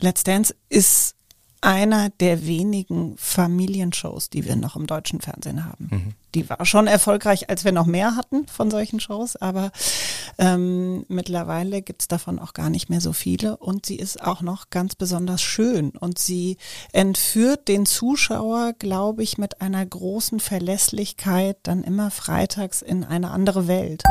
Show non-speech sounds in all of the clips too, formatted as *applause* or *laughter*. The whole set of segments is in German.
Let's Dance ist einer der wenigen Familienshows, die wir noch im deutschen Fernsehen haben. Mhm. Die war schon erfolgreich, als wir noch mehr hatten von solchen Shows, aber ähm, mittlerweile gibt's davon auch gar nicht mehr so viele und sie ist auch noch ganz besonders schön und sie entführt den Zuschauer, glaube ich, mit einer großen Verlässlichkeit dann immer freitags in eine andere Welt.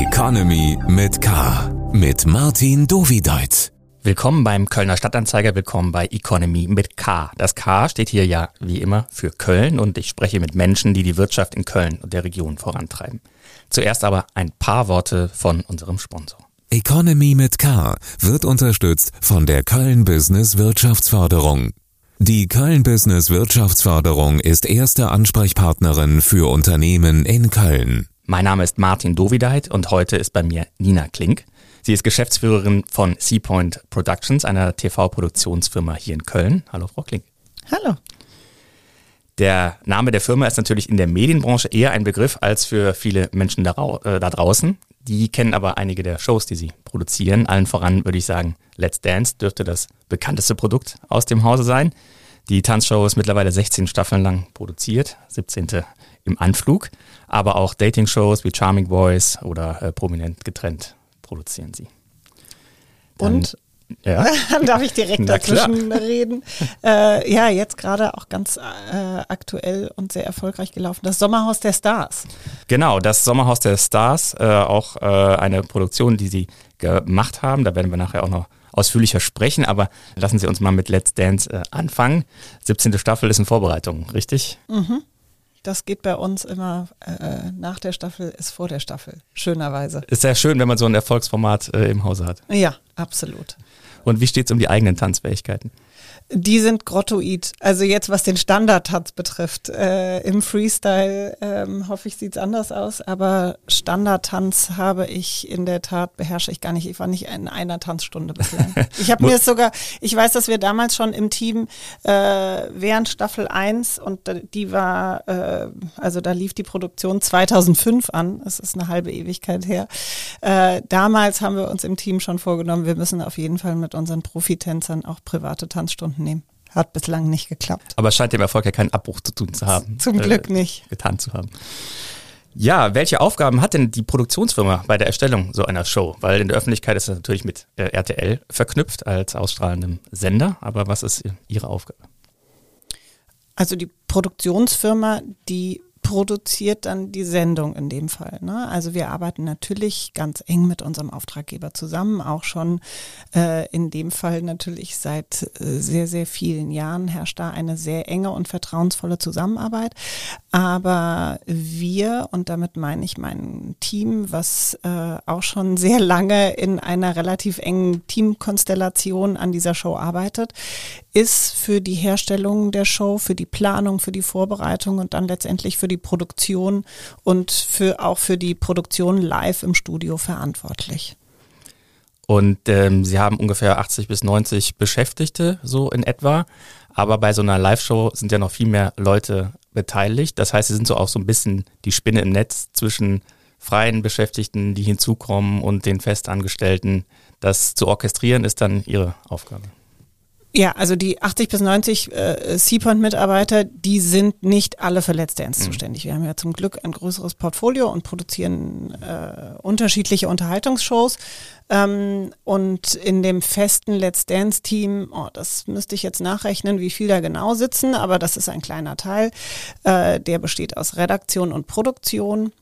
Economy mit K mit Martin Dovideit. Willkommen beim Kölner Stadtanzeiger, willkommen bei Economy mit K. Das K steht hier ja wie immer für Köln und ich spreche mit Menschen, die die Wirtschaft in Köln und der Region vorantreiben. Zuerst aber ein paar Worte von unserem Sponsor. Economy mit K wird unterstützt von der Köln Business Wirtschaftsförderung. Die Köln Business Wirtschaftsförderung ist erste Ansprechpartnerin für Unternehmen in Köln. Mein Name ist Martin Dovideit und heute ist bei mir Nina Klink. Sie ist Geschäftsführerin von Seapoint Productions, einer TV-Produktionsfirma hier in Köln. Hallo, Frau Klink. Hallo. Der Name der Firma ist natürlich in der Medienbranche eher ein Begriff als für viele Menschen da, äh, da draußen. Die kennen aber einige der Shows, die sie produzieren. Allen voran würde ich sagen, Let's Dance dürfte das bekannteste Produkt aus dem Hause sein. Die Tanzshow ist mittlerweile 16 Staffeln lang produziert, 17. im Anflug, aber auch Dating-Shows wie Charming Boys oder äh, Prominent getrennt produzieren sie. Dann, Und ja. Dann *laughs* darf ich direkt dazwischen reden. Äh, ja, jetzt gerade auch ganz äh, aktuell und sehr erfolgreich gelaufen. Das Sommerhaus der Stars. Genau, das Sommerhaus der Stars, äh, auch äh, eine Produktion, die sie gemacht haben. Da werden wir nachher auch noch ausführlicher sprechen, aber lassen Sie uns mal mit Let's Dance äh, anfangen. 17. Staffel ist in Vorbereitung, richtig? Mhm. Das geht bei uns immer äh, nach der Staffel, ist vor der Staffel, schönerweise. Ist sehr schön, wenn man so ein Erfolgsformat äh, im Hause hat. Ja, absolut. Und wie steht es um die eigenen Tanzfähigkeiten? Die sind grottoid. Also jetzt, was den Standardtanz betrifft. Äh, Im Freestyle ähm, hoffe ich, sieht's anders aus, aber Standardtanz habe ich in der Tat, beherrsche ich gar nicht. Ich war nicht in einer Tanzstunde bislang. *laughs* Ich habe mir es sogar, ich weiß, dass wir damals schon im Team äh, während Staffel 1 und die war, äh, also da lief die Produktion 2005 an, es ist eine halbe Ewigkeit her. Äh, damals haben wir uns im Team schon vorgenommen, wir müssen auf jeden Fall mit unseren Profitänzern auch private Tanzstunden nehmen. Hat bislang nicht geklappt. Aber es scheint dem Erfolg ja keinen Abbruch zu tun zu haben. Zum Glück äh, nicht. Getan zu haben. Ja, welche Aufgaben hat denn die Produktionsfirma bei der Erstellung so einer Show? Weil in der Öffentlichkeit ist das natürlich mit äh, RTL verknüpft als ausstrahlendem Sender. Aber was ist Ihre Aufgabe? Also die Produktionsfirma, die produziert dann die Sendung in dem Fall. Ne? Also wir arbeiten natürlich ganz eng mit unserem Auftraggeber zusammen, auch schon äh, in dem Fall natürlich seit äh, sehr, sehr vielen Jahren herrscht da eine sehr enge und vertrauensvolle Zusammenarbeit. Aber wir, und damit meine ich mein Team, was äh, auch schon sehr lange in einer relativ engen Teamkonstellation an dieser Show arbeitet, ist für die Herstellung der Show, für die Planung, für die Vorbereitung und dann letztendlich für die Produktion und für auch für die Produktion live im Studio verantwortlich. Und ähm, Sie haben ungefähr 80 bis 90 Beschäftigte, so in etwa. Aber bei so einer Live-Show sind ja noch viel mehr Leute beteiligt. Das heißt, Sie sind so auch so ein bisschen die Spinne im Netz zwischen freien Beschäftigten, die hinzukommen und den Festangestellten. Das zu orchestrieren ist dann Ihre Aufgabe. Ja, also die 80 bis 90 äh, Seapoint-Mitarbeiter, die sind nicht alle für Let's Dance mhm. zuständig. Wir haben ja zum Glück ein größeres Portfolio und produzieren äh, unterschiedliche Unterhaltungsshows. Ähm, und in dem festen Let's Dance-Team, oh, das müsste ich jetzt nachrechnen, wie viel da genau sitzen, aber das ist ein kleiner Teil. Äh, der besteht aus Redaktion und Produktion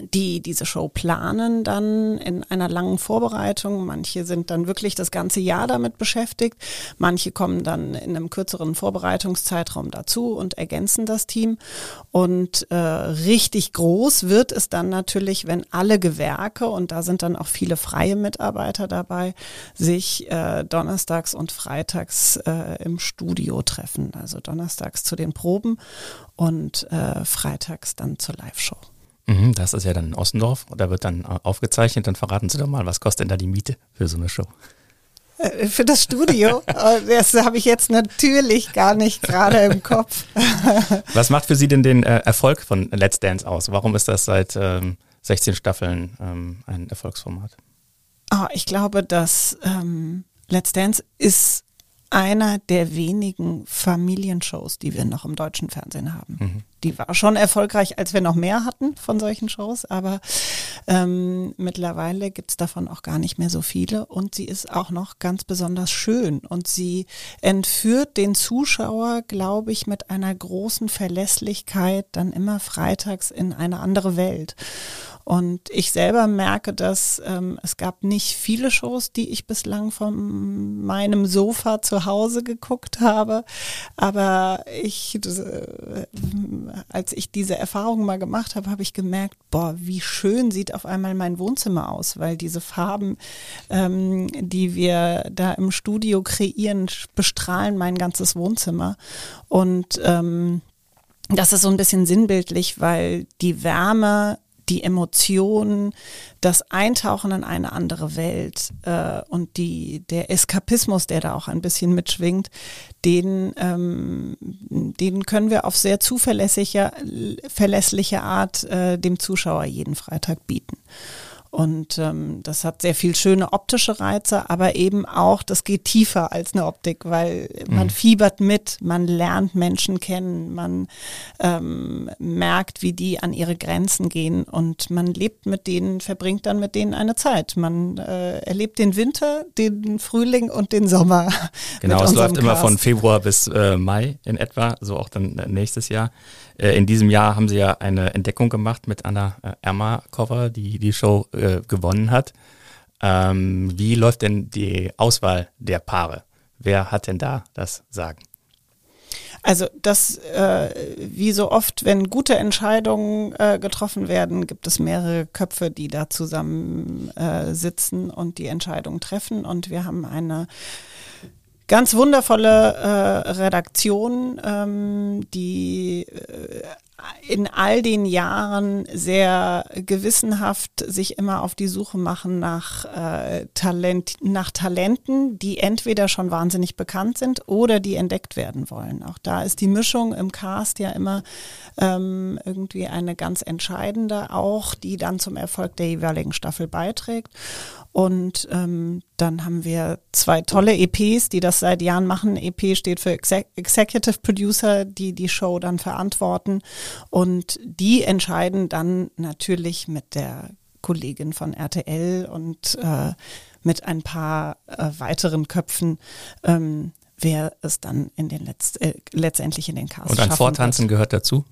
die diese Show planen dann in einer langen Vorbereitung. Manche sind dann wirklich das ganze Jahr damit beschäftigt. Manche kommen dann in einem kürzeren Vorbereitungszeitraum dazu und ergänzen das Team. Und äh, richtig groß wird es dann natürlich, wenn alle Gewerke, und da sind dann auch viele freie Mitarbeiter dabei, sich äh, donnerstags und freitags äh, im Studio treffen. Also donnerstags zu den Proben und äh, freitags dann zur Live-Show. Mhm, das ist ja dann in Ossendorf. Da wird dann äh, aufgezeichnet. Dann verraten Sie doch mal, was kostet denn da die Miete für so eine Show? Äh, für das Studio? Oh, *laughs* das habe ich jetzt natürlich gar nicht gerade im Kopf. *laughs* Was macht für Sie denn den äh, Erfolg von Let's Dance aus? Warum ist das seit ähm, 16 Staffeln ähm, ein Erfolgsformat? Oh, ich glaube, dass ähm, Let's Dance ist einer der wenigen Familienshows, die wir noch im deutschen Fernsehen haben. Mhm. Die war schon erfolgreich, als wir noch mehr hatten von solchen Shows, aber ähm, mittlerweile gibt's davon auch gar nicht mehr so viele und sie ist auch noch ganz besonders schön und sie entführt den Zuschauer, glaube ich, mit einer großen Verlässlichkeit dann immer freitags in eine andere Welt. Und ich selber merke, dass ähm, es gab nicht viele Shows, die ich bislang von meinem Sofa zu Hause geguckt habe. Aber ich, äh, als ich diese Erfahrung mal gemacht habe, habe ich gemerkt, boah, wie schön sieht auf einmal mein Wohnzimmer aus, weil diese Farben, ähm, die wir da im Studio kreieren, bestrahlen mein ganzes Wohnzimmer. Und ähm, das ist so ein bisschen sinnbildlich, weil die Wärme die Emotionen, das Eintauchen in eine andere Welt äh, und die, der Eskapismus, der da auch ein bisschen mitschwingt, den, ähm, den können wir auf sehr zuverlässige verlässliche Art äh, dem Zuschauer jeden Freitag bieten. Und ähm, das hat sehr viel schöne optische Reize, aber eben auch, das geht tiefer als eine Optik, weil man mhm. fiebert mit, man lernt Menschen kennen, man ähm, merkt, wie die an ihre Grenzen gehen und man lebt mit denen, verbringt dann mit denen eine Zeit. Man äh, erlebt den Winter, den Frühling und den Sommer. Genau, es läuft Cast. immer von Februar bis äh, Mai in etwa, so auch dann äh, nächstes Jahr. Äh, in diesem Jahr haben sie ja eine Entdeckung gemacht mit Anna äh, Erma-Cover, die die Show äh, gewonnen hat. Ähm, wie läuft denn die Auswahl der Paare? Wer hat denn da das Sagen? Also das, äh, wie so oft, wenn gute Entscheidungen äh, getroffen werden, gibt es mehrere Köpfe, die da zusammen äh, sitzen und die Entscheidung treffen. Und wir haben eine ganz wundervolle äh, Redaktion, ähm, die äh, in all den Jahren sehr gewissenhaft sich immer auf die Suche machen nach, äh, Talent, nach Talenten, die entweder schon wahnsinnig bekannt sind oder die entdeckt werden wollen. Auch da ist die Mischung im Cast ja immer ähm, irgendwie eine ganz entscheidende, auch die dann zum Erfolg der jeweiligen Staffel beiträgt. Und ähm, dann haben wir zwei tolle EPs, die das seit Jahren machen. EP steht für Exec Executive Producer, die die Show dann verantworten. Und die entscheiden dann natürlich mit der Kollegin von RTL und äh, mit ein paar äh, weiteren Köpfen, ähm, wer es dann in den Letzt, äh, letztendlich in den Cast Und ein Vortanzen wird. gehört dazu?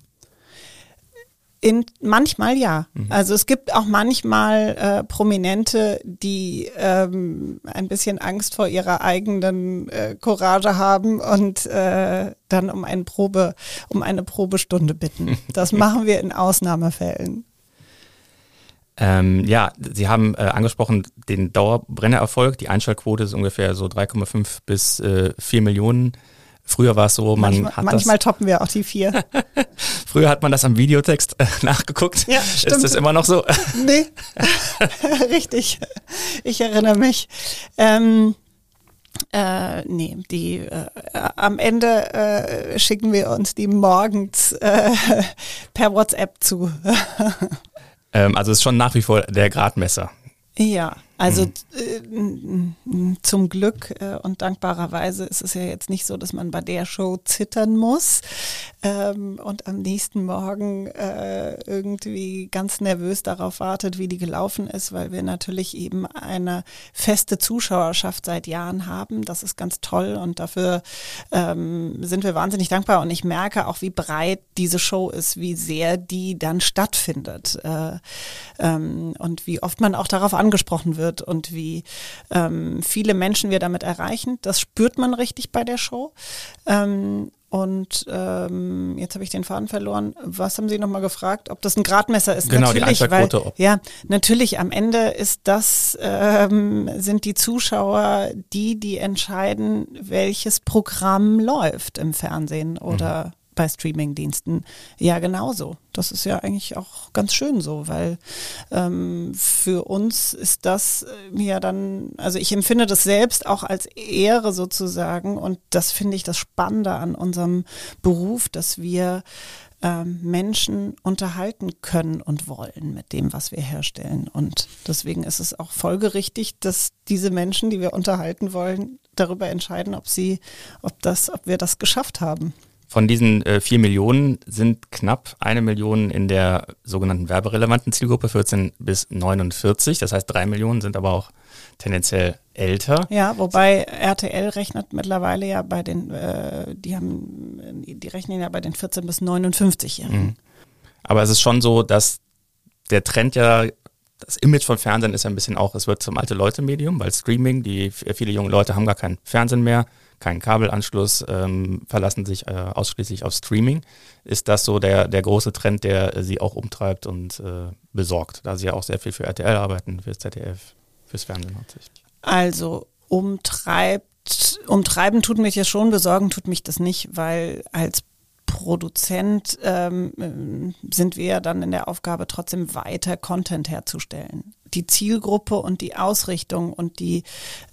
In, manchmal ja. Mhm. Also es gibt auch manchmal äh, Prominente, die ähm, ein bisschen Angst vor ihrer eigenen äh, Courage haben und äh, dann um eine Probe, um eine Probestunde bitten. *laughs* Das machen wir in Ausnahmefällen. Ähm, ja, Sie haben äh, angesprochen den Dauerbrennererfolg. Die Einschaltquote ist ungefähr so 3,5 bis äh, 4 Millionen. Früher war es so, man manchmal, hat Manchmal das, toppen wir auch die vier. *laughs* Früher hat man das am Videotext äh, *laughs* nachgeguckt. Ja, stimmt. Ist das immer noch so? *laughs* nee, richtig. Ich erinnere mich. Ähm, äh, nee, die äh, am Ende äh, schicken wir uns die morgens äh, per WhatsApp zu. ähm, also ist schon nach wie vor der Gradmesser. Ja, also mhm. äh, zum Glück äh, und dankbarerweise ist es ja jetzt nicht so, dass man bei der Show zittern muss ähm, und am nächsten Morgen äh, irgendwie ganz nervös darauf wartet, wie die gelaufen ist, weil wir natürlich eben eine feste Zuschauerschaft seit Jahren haben. Das ist ganz toll und dafür ähm, sind wir wahnsinnig dankbar und ich merke auch, wie breit diese Show ist, wie sehr die dann stattfindet äh, ähm, und wie oft man auch darauf angesprochen wird wird und wie ähm, viele Menschen wir damit erreichen. Das spürt man richtig bei der Show. Ähm, und ähm, jetzt habe ich den Faden verloren. Was haben Sie nochmal gefragt? Ob das ein Gradmesser ist? Genau, natürlich, die. Weil, ja, natürlich. Am Ende ist das ähm, sind die Zuschauer die, die entscheiden, welches Programm läuft im Fernsehen oder mhm bei Streamingdiensten ja genauso. Das ist ja eigentlich auch ganz schön so, weil ähm, für uns ist das äh, ja dann, also ich empfinde das selbst auch als Ehre sozusagen und das finde ich das Spannende an unserem Beruf, dass wir ähm, Menschen unterhalten können und wollen mit dem, was wir herstellen. Und deswegen ist es auch folgerichtig, dass diese Menschen, die wir unterhalten wollen, darüber entscheiden, ob sie, ob das, ob wir das geschafft haben. Von diesen äh, vier Millionen sind knapp eine Million in der sogenannten werberelevanten Zielgruppe 14 bis 49. Das heißt, drei Millionen sind aber auch tendenziell älter. Ja, wobei RTL rechnet mittlerweile ja bei den, äh, die haben, die rechnen ja bei den 14 bis 59-Jährigen. Mhm. Aber es ist schon so, dass der Trend ja das Image von Fernsehen ist ja ein bisschen auch, es wird zum alte Leute-Medium, weil Streaming, die viele junge Leute haben gar kein Fernsehen mehr, keinen Kabelanschluss, ähm, verlassen sich äh, ausschließlich auf Streaming. Ist das so der, der große Trend, der sie auch umtreibt und äh, besorgt, da sie ja auch sehr viel für RTL arbeiten, fürs ZDF, fürs Fernsehen hauptsächlich? Also umtreibt, umtreiben tut mich ja schon, besorgen tut mich das nicht, weil als Produzent ähm, sind wir ja dann in der Aufgabe, trotzdem weiter Content herzustellen. Die Zielgruppe und die Ausrichtung und die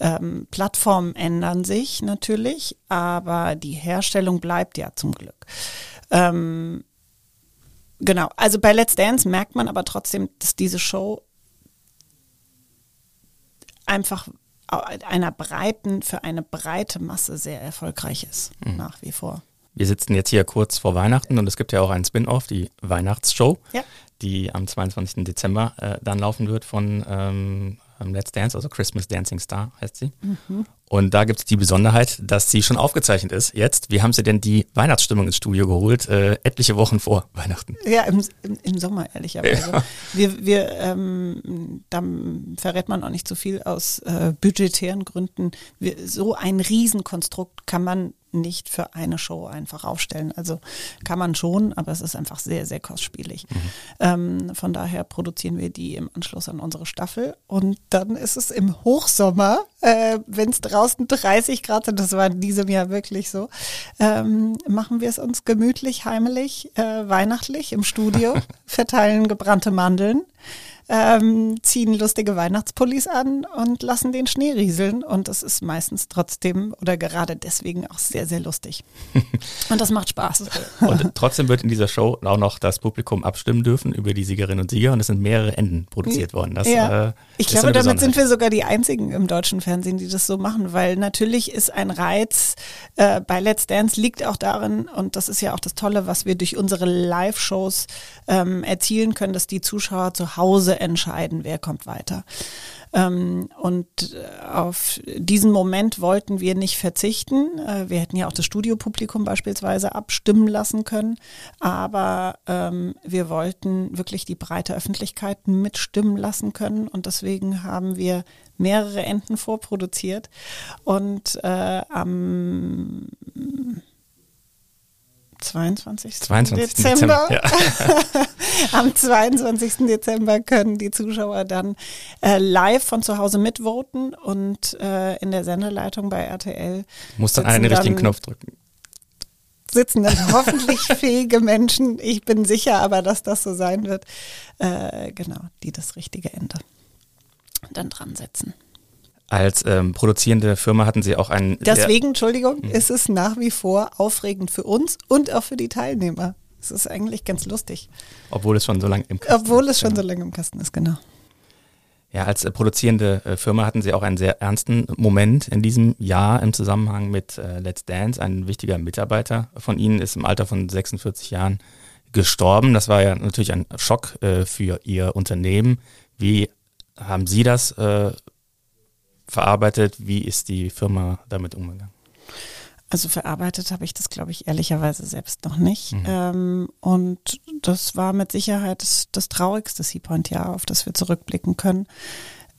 ähm, Plattformen ändern sich natürlich, aber die Herstellung bleibt ja zum Glück. Ähm, genau, also bei Let's Dance merkt man aber trotzdem, dass diese Show einfach einer breiten, für eine breite Masse sehr erfolgreich ist, mhm. nach wie vor. Wir sitzen jetzt hier kurz vor Weihnachten und es gibt ja auch einen Spin-off, die Weihnachtsshow, ja. die am 22. Dezember äh, dann laufen wird von ähm, Let's Dance, also Christmas Dancing Star heißt sie. Mhm. Und da gibt es die Besonderheit, dass sie schon aufgezeichnet ist. Jetzt, wie haben Sie denn die Weihnachtsstimmung ins Studio geholt, äh, etliche Wochen vor Weihnachten? Ja, im, im, im Sommer, ehrlicherweise. Ja. Wir, wir ähm, da verrät man auch nicht so viel aus äh, budgetären Gründen. Wir, so ein Riesenkonstrukt kann man nicht für eine Show einfach aufstellen. Also kann man schon, aber es ist einfach sehr, sehr kostspielig. Mhm. Ähm, von daher produzieren wir die im Anschluss an unsere Staffel und dann ist es im Hochsommer, äh, wenn es draußen 30 Grad sind, das war in diesem Jahr wirklich so, ähm, machen wir es uns gemütlich, heimelig, äh, weihnachtlich im Studio, *laughs* verteilen gebrannte Mandeln ähm, ziehen lustige Weihnachtspullis an und lassen den Schnee rieseln. Und das ist meistens trotzdem oder gerade deswegen auch sehr, sehr lustig. *laughs* und das macht Spaß. Und trotzdem wird in dieser Show auch noch das Publikum abstimmen dürfen über die Siegerinnen und Sieger. Und es sind mehrere Enden produziert worden. Das, ja. Äh, ich glaube, damit sind wir sogar die einzigen im deutschen Fernsehen, die das so machen, weil natürlich ist ein Reiz äh, bei Let's Dance liegt auch darin, und das ist ja auch das Tolle, was wir durch unsere Live-Shows ähm, erzielen können, dass die Zuschauer zu Hause entscheiden, wer kommt weiter. Ähm, und äh, auf diesen Moment wollten wir nicht verzichten. Äh, wir hätten ja auch das Studiopublikum beispielsweise abstimmen lassen können, aber ähm, wir wollten wirklich die breite Öffentlichkeit mitstimmen lassen können und deswegen haben wir mehrere Enden vorproduziert und äh, am 22. 22. Dezember. Dezember ja. *laughs* Am 22. Dezember können die Zuschauer dann äh, live von zu Hause mitvoten und äh, in der Sendeleitung bei RTL. Muss dann einen richtigen Knopf drücken. Sitzen dann *laughs* hoffentlich fähige Menschen. Ich bin sicher aber, dass das so sein wird. Äh, genau, die das richtige Ende dann dran setzen. Als ähm, produzierende Firma hatten Sie auch einen. Deswegen, Entschuldigung, mhm. ist es nach wie vor aufregend für uns und auch für die Teilnehmer. Es ist eigentlich ganz lustig. Obwohl es schon so lange im Kasten ist. Obwohl es schon so lange im Kasten ist, genau. Ja, als äh, produzierende äh, Firma hatten Sie auch einen sehr ernsten Moment in diesem Jahr im Zusammenhang mit äh, Let's Dance. Ein wichtiger Mitarbeiter von Ihnen ist im Alter von 46 Jahren gestorben. Das war ja natürlich ein Schock äh, für Ihr Unternehmen. Wie haben Sie das äh, verarbeitet? Wie ist die Firma damit umgegangen? Also verarbeitet habe ich das, glaube ich, ehrlicherweise selbst noch nicht. Mhm. Ähm, und das war mit Sicherheit das, das traurigste Seapoint-Jahr, auf das wir zurückblicken können.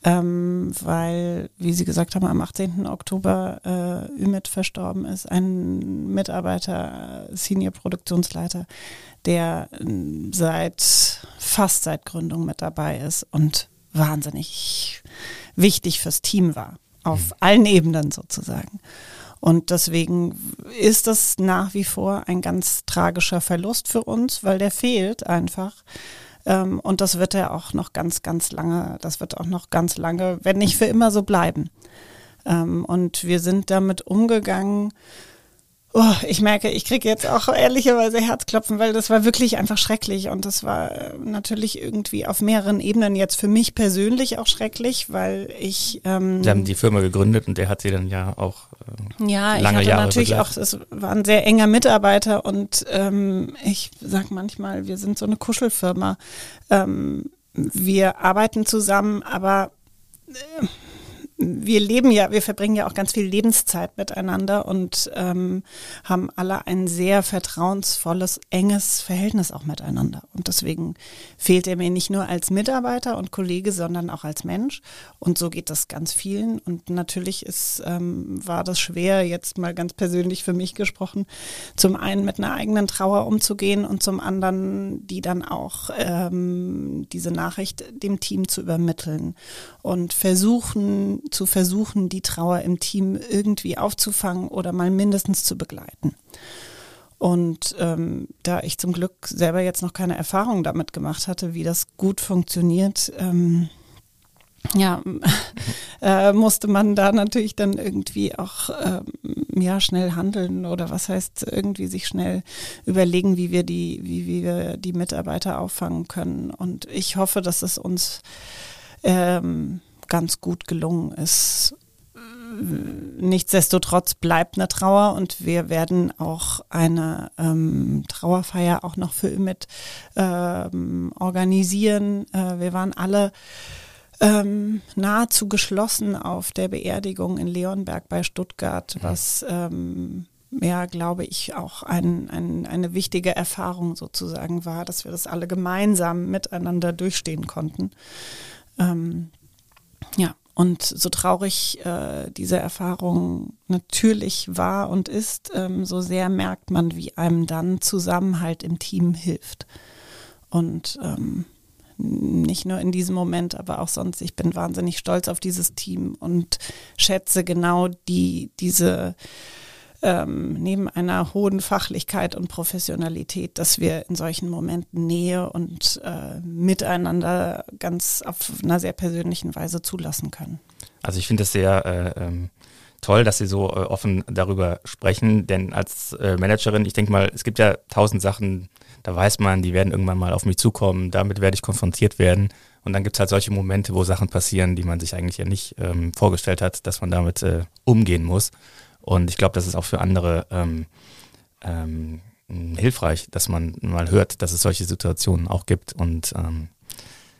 Ähm, weil, wie Sie gesagt haben, am 18. Oktober äh, Ümit verstorben ist, ein Mitarbeiter, Senior-Produktionsleiter, der äh, seit fast seit Gründung mit dabei ist und wahnsinnig wichtig fürs Team war, auf mhm. allen Ebenen sozusagen. Und deswegen ist das nach wie vor ein ganz tragischer Verlust für uns, weil der fehlt einfach. Ähm, und das wird er auch noch ganz, ganz lange, das wird auch noch ganz lange, wenn nicht für immer so bleiben. Ähm, und wir sind damit umgegangen, Oh, ich merke, ich kriege jetzt auch ehrlicherweise Herzklopfen, weil das war wirklich einfach schrecklich und das war äh, natürlich irgendwie auf mehreren Ebenen jetzt für mich persönlich auch schrecklich, weil ich ähm, Sie haben die Firma gegründet und der hat sie dann ja auch äh, ja, lange ich hatte Jahre natürlich begleitet. auch, es war ein sehr enger Mitarbeiter und ähm, ich sag manchmal, wir sind so eine Kuschelfirma. Ähm, wir arbeiten zusammen, aber äh, wir leben ja, wir verbringen ja auch ganz viel Lebenszeit miteinander und ähm, haben alle ein sehr vertrauensvolles, enges Verhältnis auch miteinander. Und deswegen fehlt er mir nicht nur als Mitarbeiter und Kollege, sondern auch als Mensch. Und so geht das ganz vielen. Und natürlich ist, ähm, war das schwer, jetzt mal ganz persönlich für mich gesprochen, zum einen mit einer eigenen Trauer umzugehen und zum anderen die dann auch ähm, diese Nachricht dem Team zu übermitteln und versuchen, zu versuchen, die Trauer im Team irgendwie aufzufangen oder mal mindestens zu begleiten. Und ähm, da ich zum Glück selber jetzt noch keine Erfahrung damit gemacht hatte, wie das gut funktioniert, ähm, ja, *laughs* äh, musste man da natürlich dann irgendwie auch ähm, ja schnell handeln oder was heißt irgendwie sich schnell überlegen, wie wir die, wie, wie wir die Mitarbeiter auffangen können. Und ich hoffe, dass es uns ähm, ganz gut gelungen ist. Nichtsdestotrotz bleibt eine Trauer und wir werden auch eine ähm, Trauerfeier auch noch für Ümit ähm, organisieren. Äh, wir waren alle ähm, nahezu geschlossen auf der Beerdigung in Leonberg bei Stuttgart, was ähm, ja, glaube ich, auch ein, ein, eine wichtige Erfahrung sozusagen war, dass wir das alle gemeinsam miteinander durchstehen konnten. Ähm, ja, und so traurig äh, diese Erfahrung natürlich war und ist, ähm, so sehr merkt man, wie einem dann Zusammenhalt im Team hilft. Und ähm, nicht nur in diesem Moment, aber auch sonst. Ich bin wahnsinnig stolz auf dieses Team und schätze genau die, diese ähm, neben einer hohen Fachlichkeit und Professionalität, dass wir in solchen Momenten Nähe und äh, Miteinander ganz auf einer sehr persönlichen Weise zulassen können. Also ich finde es sehr äh, ähm, toll, dass Sie so äh, offen darüber sprechen, denn als äh, Managerin, ich denke mal, es gibt ja tausend Sachen, da weiß man, die werden irgendwann mal auf mich zukommen, damit werde ich konfrontiert werden. Und dann gibt es halt solche Momente, wo Sachen passieren, die man sich eigentlich ja nicht ähm, vorgestellt hat, dass man damit äh, umgehen muss. Und ich glaube, das ist auch für andere ähm, ähm, hilfreich, dass man mal hört, dass es solche Situationen auch gibt und ähm,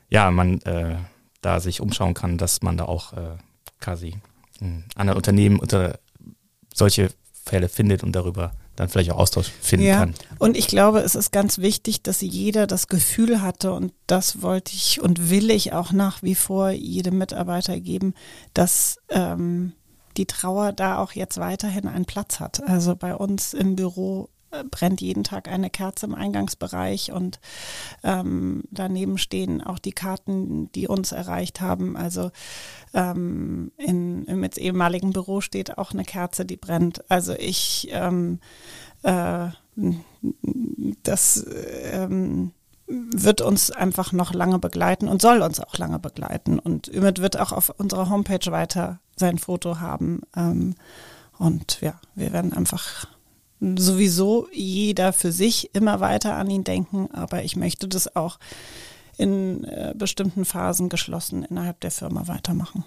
ja, man äh, da sich umschauen kann, dass man da auch äh, quasi andere Unternehmen unter solche Fälle findet und darüber dann vielleicht auch Austausch finden ja, kann. Und ich glaube, es ist ganz wichtig, dass jeder das Gefühl hatte und das wollte ich und will ich auch nach wie vor jedem Mitarbeiter geben, dass ähm, die Trauer da auch jetzt weiterhin einen Platz hat. Also bei uns im Büro äh, brennt jeden Tag eine Kerze im Eingangsbereich und ähm, daneben stehen auch die Karten, die uns erreicht haben. Also ähm, in, im jetzt ehemaligen Büro steht auch eine Kerze, die brennt. Also ich ähm, äh, das ähm, wird uns einfach noch lange begleiten und soll uns auch lange begleiten. Und Ümit wird auch auf unserer Homepage weiter sein Foto haben. Ähm, und ja, wir werden einfach sowieso jeder für sich immer weiter an ihn denken, aber ich möchte das auch in äh, bestimmten Phasen geschlossen innerhalb der Firma weitermachen.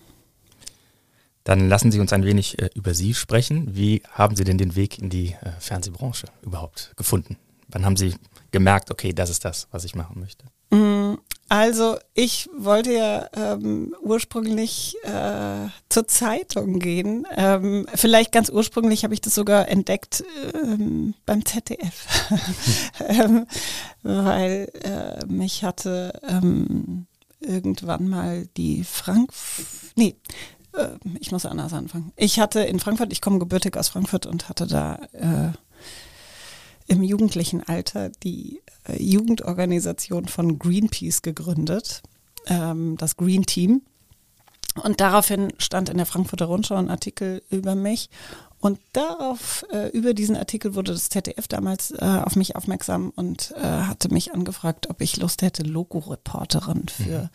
Dann lassen Sie uns ein wenig äh, über Sie sprechen. Wie haben Sie denn den Weg in die äh, Fernsehbranche überhaupt gefunden? Wann haben Sie gemerkt, okay, das ist das, was ich machen möchte? Mm, also ich wollte ja ähm, ursprünglich äh, zur Zeitung gehen. Ähm, vielleicht ganz ursprünglich habe ich das sogar entdeckt ähm, beim ZDF, *laughs* ähm, weil äh, mich hatte ähm, irgendwann mal die Frank... Nee, äh, ich muss anders anfangen. Ich hatte in Frankfurt, ich komme gebürtig aus Frankfurt und hatte da äh, im jugendlichen Alter die äh, Jugendorganisation von Greenpeace gegründet, ähm, das Green Team. Und daraufhin stand in der Frankfurter Rundschau ein Artikel über mich. Und darauf, äh, über diesen Artikel wurde das ZDF damals äh, auf mich aufmerksam und äh, hatte mich angefragt, ob ich Lust hätte, Logo-Reporterin für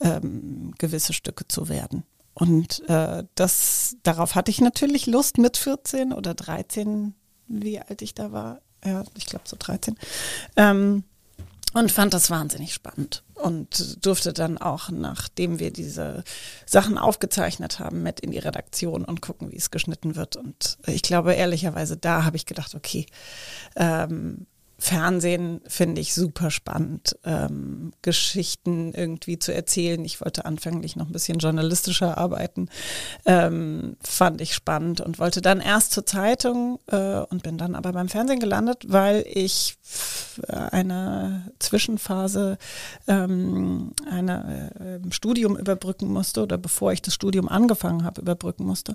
mhm. ähm, gewisse Stücke zu werden. Und äh, das, darauf hatte ich natürlich Lust mit 14 oder 13 wie alt ich da war. Ja, ich glaube so 13. Ähm, und fand das wahnsinnig spannend und durfte dann auch, nachdem wir diese Sachen aufgezeichnet haben, mit in die Redaktion und gucken, wie es geschnitten wird. Und ich glaube, ehrlicherweise, da habe ich gedacht, okay, ähm, Fernsehen finde ich super spannend, ähm, Geschichten irgendwie zu erzählen. Ich wollte anfänglich noch ein bisschen journalistischer arbeiten, ähm, fand ich spannend und wollte dann erst zur Zeitung äh, und bin dann aber beim Fernsehen gelandet, weil ich eine Zwischenphase ähm, eine, äh, Studium überbrücken musste oder bevor ich das Studium angefangen habe, überbrücken musste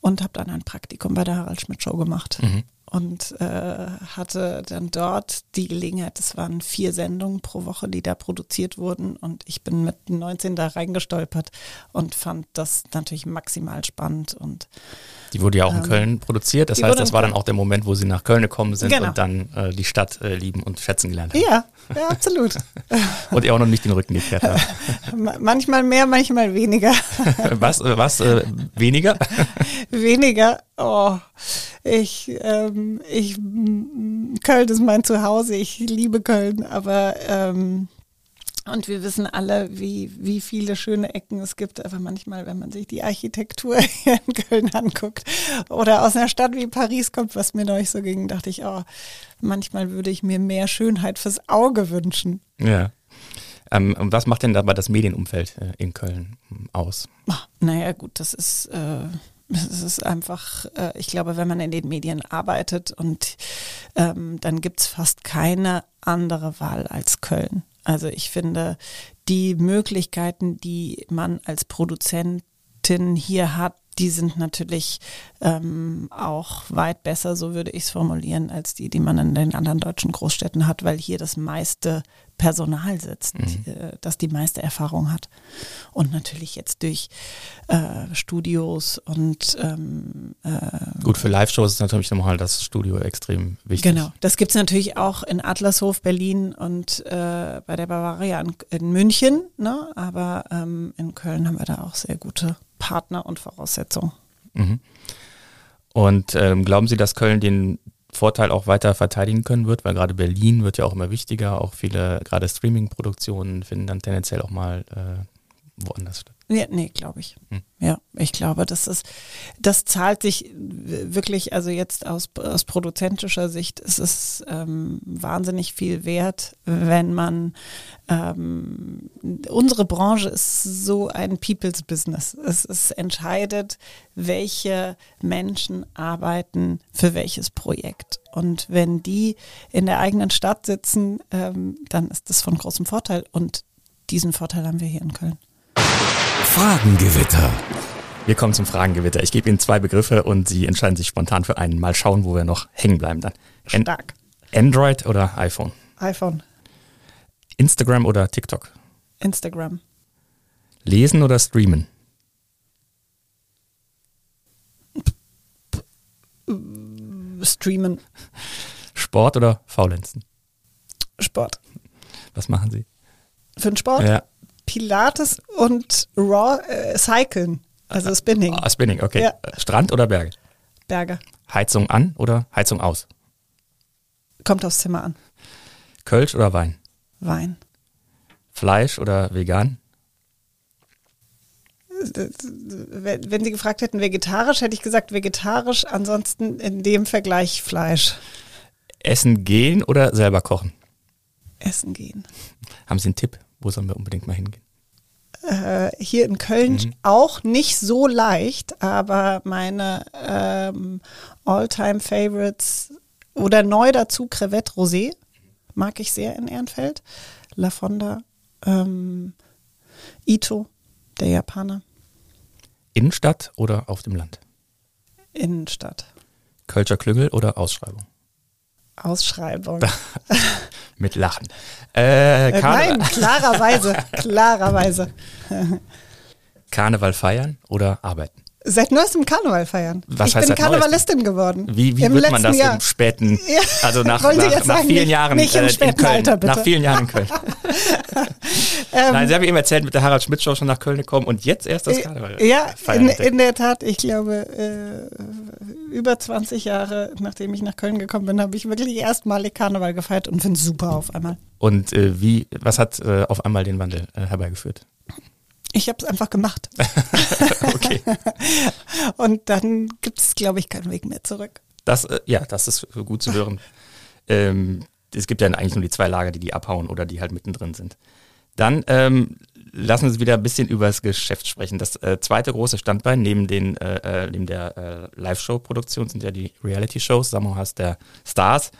und habe dann ein Praktikum bei der Harald Schmidt Show gemacht. Mhm und äh, hatte dann dort die Gelegenheit, es waren vier Sendungen pro Woche, die da produziert wurden und ich bin mit 19 da reingestolpert und fand das natürlich maximal spannend und die wurde ja auch in ähm, Köln produziert, das heißt, das war dann auch der Moment, wo sie nach Köln gekommen sind genau. und dann äh, die Stadt äh, lieben und schätzen gelernt haben. Ja, ja absolut. *laughs* und ihr auch noch nicht den Rücken gekehrt habt. *laughs* manchmal mehr, manchmal weniger. *laughs* was, äh, was, äh, weniger? weniger, oh ich, ähm, ich, Köln ist mein Zuhause, ich liebe Köln, aber ähm, und wir wissen alle, wie, wie viele schöne Ecken es gibt. Aber manchmal, wenn man sich die Architektur *laughs* hier in Köln anguckt oder aus einer Stadt wie Paris kommt, was mir neulich so ging, dachte ich, oh, manchmal würde ich mir mehr Schönheit fürs Auge wünschen. Ja. Ähm, und was macht denn dabei das Medienumfeld äh, in Köln hm, aus? Ach, naja, gut, das ist. Äh, es ist einfach, äh, ich glaube, wenn man in den Medien arbeitet und ähm, dann gibt es fast keine andere Wahl als Köln. Also ich finde, die Möglichkeiten, die man als Produzentin hier hat, die sind natürlich ähm, auch weit besser, so würde ich es formulieren, als die, die man in den anderen deutschen Großstädten hat, weil hier das meiste Personal sitzt, mhm. äh, das die meiste Erfahrung hat. Und natürlich jetzt durch äh, Studios und ähm, äh, Gut, für Live-Shows ist natürlich nochmal das Studio extrem wichtig. Genau, das gibt es natürlich auch in Adlershof, Berlin und äh, bei der Bavaria in, in München, ne? aber ähm, in Köln haben wir da auch sehr gute Partner und Voraussetzungen. Mhm. Und ähm, glauben Sie, dass Köln den Vorteil auch weiter verteidigen können wird, weil gerade Berlin wird ja auch immer wichtiger, auch viele gerade Streaming-Produktionen finden dann tendenziell auch mal äh, woanders statt. Ja, nee, glaube ich. Hm. Ja, ich glaube, das ist, das zahlt sich wirklich, also jetzt aus, aus produzentischer Sicht ist es ähm, wahnsinnig viel wert, wenn man ähm, unsere Branche ist so ein People's Business. Es, es entscheidet, welche Menschen arbeiten für welches Projekt. Und wenn die in der eigenen Stadt sitzen, ähm, dann ist das von großem Vorteil. Und diesen Vorteil haben wir hier in Köln. Fragengewitter. Wir kommen zum Fragengewitter. Ich gebe Ihnen zwei Begriffe und Sie entscheiden sich spontan für einen. Mal schauen, wo wir noch hängen bleiben dann. Stark. Android oder iPhone? iPhone. Instagram oder TikTok? Instagram. Lesen oder streamen? Streamen. Sport oder faulenzen? Sport. Was machen Sie? Für den Sport? Ja. Pilates und Raw äh, Cyclen, also Spinning. Ah, Spinning, okay. Ja. Strand oder Berge? Berge. Heizung an oder Heizung aus? Kommt aufs Zimmer an. Kölsch oder Wein? Wein. Fleisch oder vegan? Wenn Sie gefragt hätten vegetarisch, hätte ich gesagt vegetarisch, ansonsten in dem Vergleich Fleisch. Essen gehen oder selber kochen? Essen gehen. Haben Sie einen Tipp? Wo sollen wir unbedingt mal hingehen? Äh, hier in Köln mhm. auch nicht so leicht, aber meine ähm, All-Time-Favorites oder neu dazu Crevette Rosé mag ich sehr in Ehrenfeld. La Fonda, ähm, Ito, der Japaner. Innenstadt oder auf dem Land? Innenstadt. Kölscher Klüngel oder Ausschreibung? Ausschreibung. *laughs* Mit Lachen. Äh, äh, nein, klarerweise, klarerweise. *laughs* Karneval feiern oder arbeiten? Seit neuestem Karneval feiern. Was ich heißt bin Karnevalistin neuestem? geworden. Wie, wie wird man das Jahr. im späten, *laughs* also nach, nach, nach sagen, vielen Jahren nicht äh, in Köln, Alter, nach vielen Jahren in Köln. *laughs* ähm, Nein, Sie haben eben erzählt, mit der Harald Schmidt Show schon nach Köln gekommen und jetzt erst das äh, Karneval. Ja, in, in, der Tat. Ich glaube, äh, über 20 Jahre, nachdem ich nach Köln gekommen bin, habe ich wirklich erstmalig Karneval gefeiert und finde es super auf einmal. Und äh, wie, was hat äh, auf einmal den Wandel äh, herbeigeführt? Ich habe es einfach gemacht. *laughs* okay. *laughs* Und dann gibt es, glaube ich, keinen Weg mehr zurück. Das, äh, ja, das ist gut zu hören. *laughs* ähm, es gibt ja eigentlich nur die zwei Lager, die die abhauen oder die halt mittendrin sind. Dann ähm, lassen wir uns wieder ein bisschen über das Geschäft sprechen. Das äh, zweite große Standbein neben, den, äh, äh neben der äh, Live-Show-Produktion sind ja die Reality-Shows, Sommerhaus der Stars.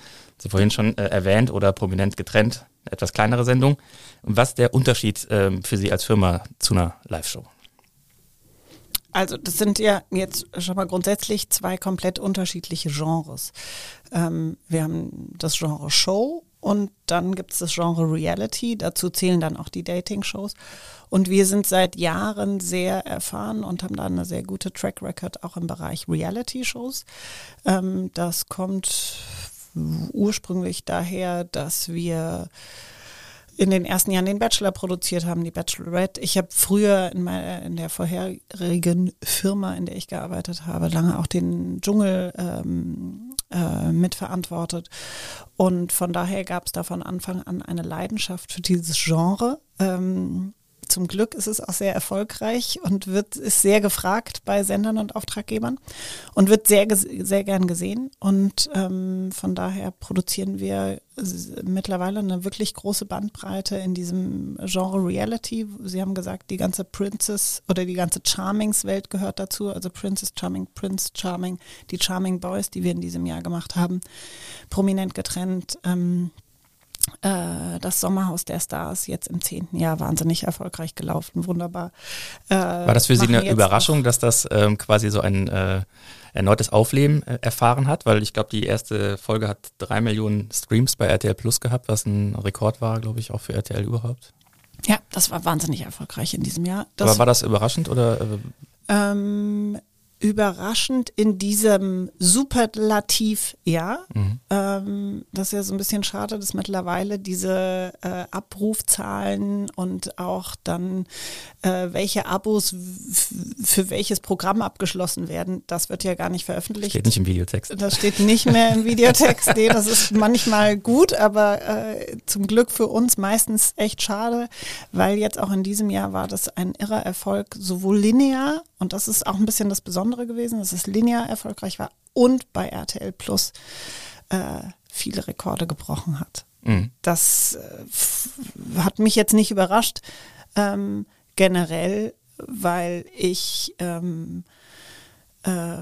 Sie vorhin schon äh, erwähnt oder prominent getrennt, etwas kleinere Sendung. Was ist der Unterschied ähm, für Sie als Firma zu einer Live-Show? Also das sind ja jetzt schon mal grundsätzlich zwei komplett unterschiedliche Genres. Ähm, wir haben das Genre Show und dann gibt es das Genre Reality. Dazu zählen dann auch die Dating-Shows. Und wir sind seit Jahren sehr erfahren und haben da eine sehr gute Track Record auch im Bereich Reality-Shows. Ähm, das kommt ursprünglich daher, dass wir in den ersten Jahren den Bachelor produziert haben, die Bachelorette. Ich habe früher in, meiner, in der vorherigen Firma, in der ich gearbeitet habe, lange auch den Dschungel ähm, äh, mitverantwortet. Und von daher gab es da von Anfang an eine Leidenschaft für dieses Genre. Ähm, zum Glück ist es auch sehr erfolgreich und wird ist sehr gefragt bei Sendern und Auftraggebern und wird sehr sehr gern gesehen und ähm, von daher produzieren wir mittlerweile eine wirklich große Bandbreite in diesem Genre Reality. Sie haben gesagt, die ganze Princess oder die ganze Charmings-Welt gehört dazu, also Princess Charming, Prince Charming, die Charming Boys, die wir in diesem Jahr gemacht haben, prominent getrennt. Ähm, äh, das Sommerhaus der Stars jetzt im zehnten Jahr wahnsinnig erfolgreich gelaufen, wunderbar. Äh, War das für Sie eine Überraschung, dass das ähm, quasi so ein äh, erneutes Aufleben äh, erfahren hat? Weil ich glaube, die erste Folge hat drei Millionen Streams bei RTL Plus gehabt, was ein Rekord war, glaube ich, auch für RTL überhaupt. Ja, das war wahnsinnig erfolgreich in diesem Jahr. Das Aber war das überraschend oder? Äh, ähm, überraschend in diesem Superlativ, ja. Mhm. Ähm, das ist ja so ein bisschen schade, dass mittlerweile diese äh, Abrufzahlen und auch dann, äh, welche Abos für welches Programm abgeschlossen werden, das wird ja gar nicht veröffentlicht. Steht nicht im Videotext. Das steht nicht mehr im Videotext. nee, das ist manchmal gut, aber äh, zum Glück für uns meistens echt schade, weil jetzt auch in diesem Jahr war das ein irrer Erfolg, sowohl linear und das ist auch ein bisschen das Besondere gewesen, dass es linear erfolgreich war und bei RTL Plus äh, viele Rekorde gebrochen hat. Mhm. Das äh, hat mich jetzt nicht überrascht, ähm, generell, weil ich ähm, äh,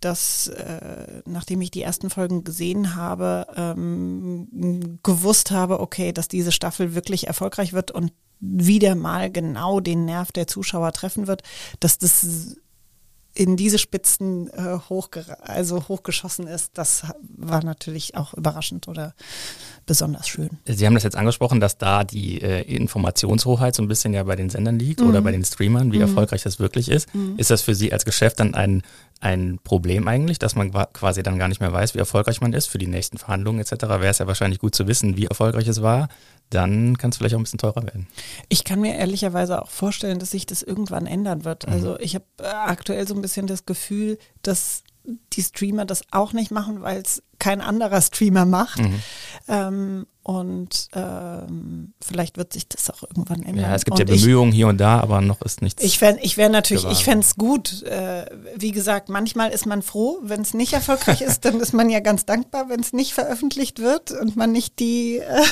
dass, äh, nachdem ich die ersten Folgen gesehen habe, ähm, gewusst habe, okay, dass diese Staffel wirklich erfolgreich wird und wieder mal genau den Nerv der Zuschauer treffen wird, dass das in diese Spitzen äh, hochge also hochgeschossen ist, das war natürlich auch überraschend oder besonders schön. Sie haben das jetzt angesprochen, dass da die äh, Informationshoheit so ein bisschen ja bei den Sendern liegt mhm. oder bei den Streamern, wie mhm. erfolgreich das wirklich ist. Mhm. Ist das für Sie als Geschäft dann ein, ein Problem eigentlich, dass man quasi dann gar nicht mehr weiß, wie erfolgreich man ist für die nächsten Verhandlungen etc.? Wäre es ja wahrscheinlich gut zu wissen, wie erfolgreich es war. Dann kann es vielleicht auch ein bisschen teurer werden. Ich kann mir ehrlicherweise auch vorstellen, dass sich das irgendwann ändern wird. Also mhm. ich habe äh, aktuell so ein bisschen das Gefühl, dass die Streamer das auch nicht machen, weil es kein anderer Streamer macht. Mhm. Ähm, und ähm, vielleicht wird sich das auch irgendwann ändern. Ja, es gibt und ja Bemühungen ich, hier und da, aber noch ist nichts. Ich fände ich wär natürlich, ich fände es gut. Äh, wie gesagt, manchmal ist man froh, wenn es nicht erfolgreich ist, dann ist man ja ganz dankbar, wenn es nicht veröffentlicht wird und man nicht die äh,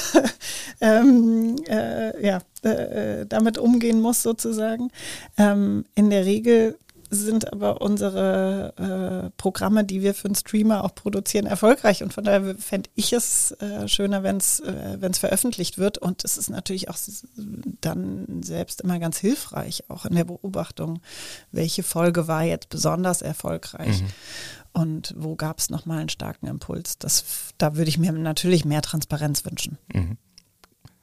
*laughs* ähm, äh, ja, äh, damit umgehen muss sozusagen. Ähm, in der Regel sind aber unsere äh, Programme, die wir für einen Streamer auch produzieren, erfolgreich. Und von daher fände ich es äh, schöner, wenn es äh, wenn's veröffentlicht wird. Und es ist natürlich auch dann selbst immer ganz hilfreich, auch in der Beobachtung, welche Folge war jetzt besonders erfolgreich. Mhm. Und wo gab es nochmal einen starken Impuls? Das, da würde ich mir natürlich mehr Transparenz wünschen. Mhm.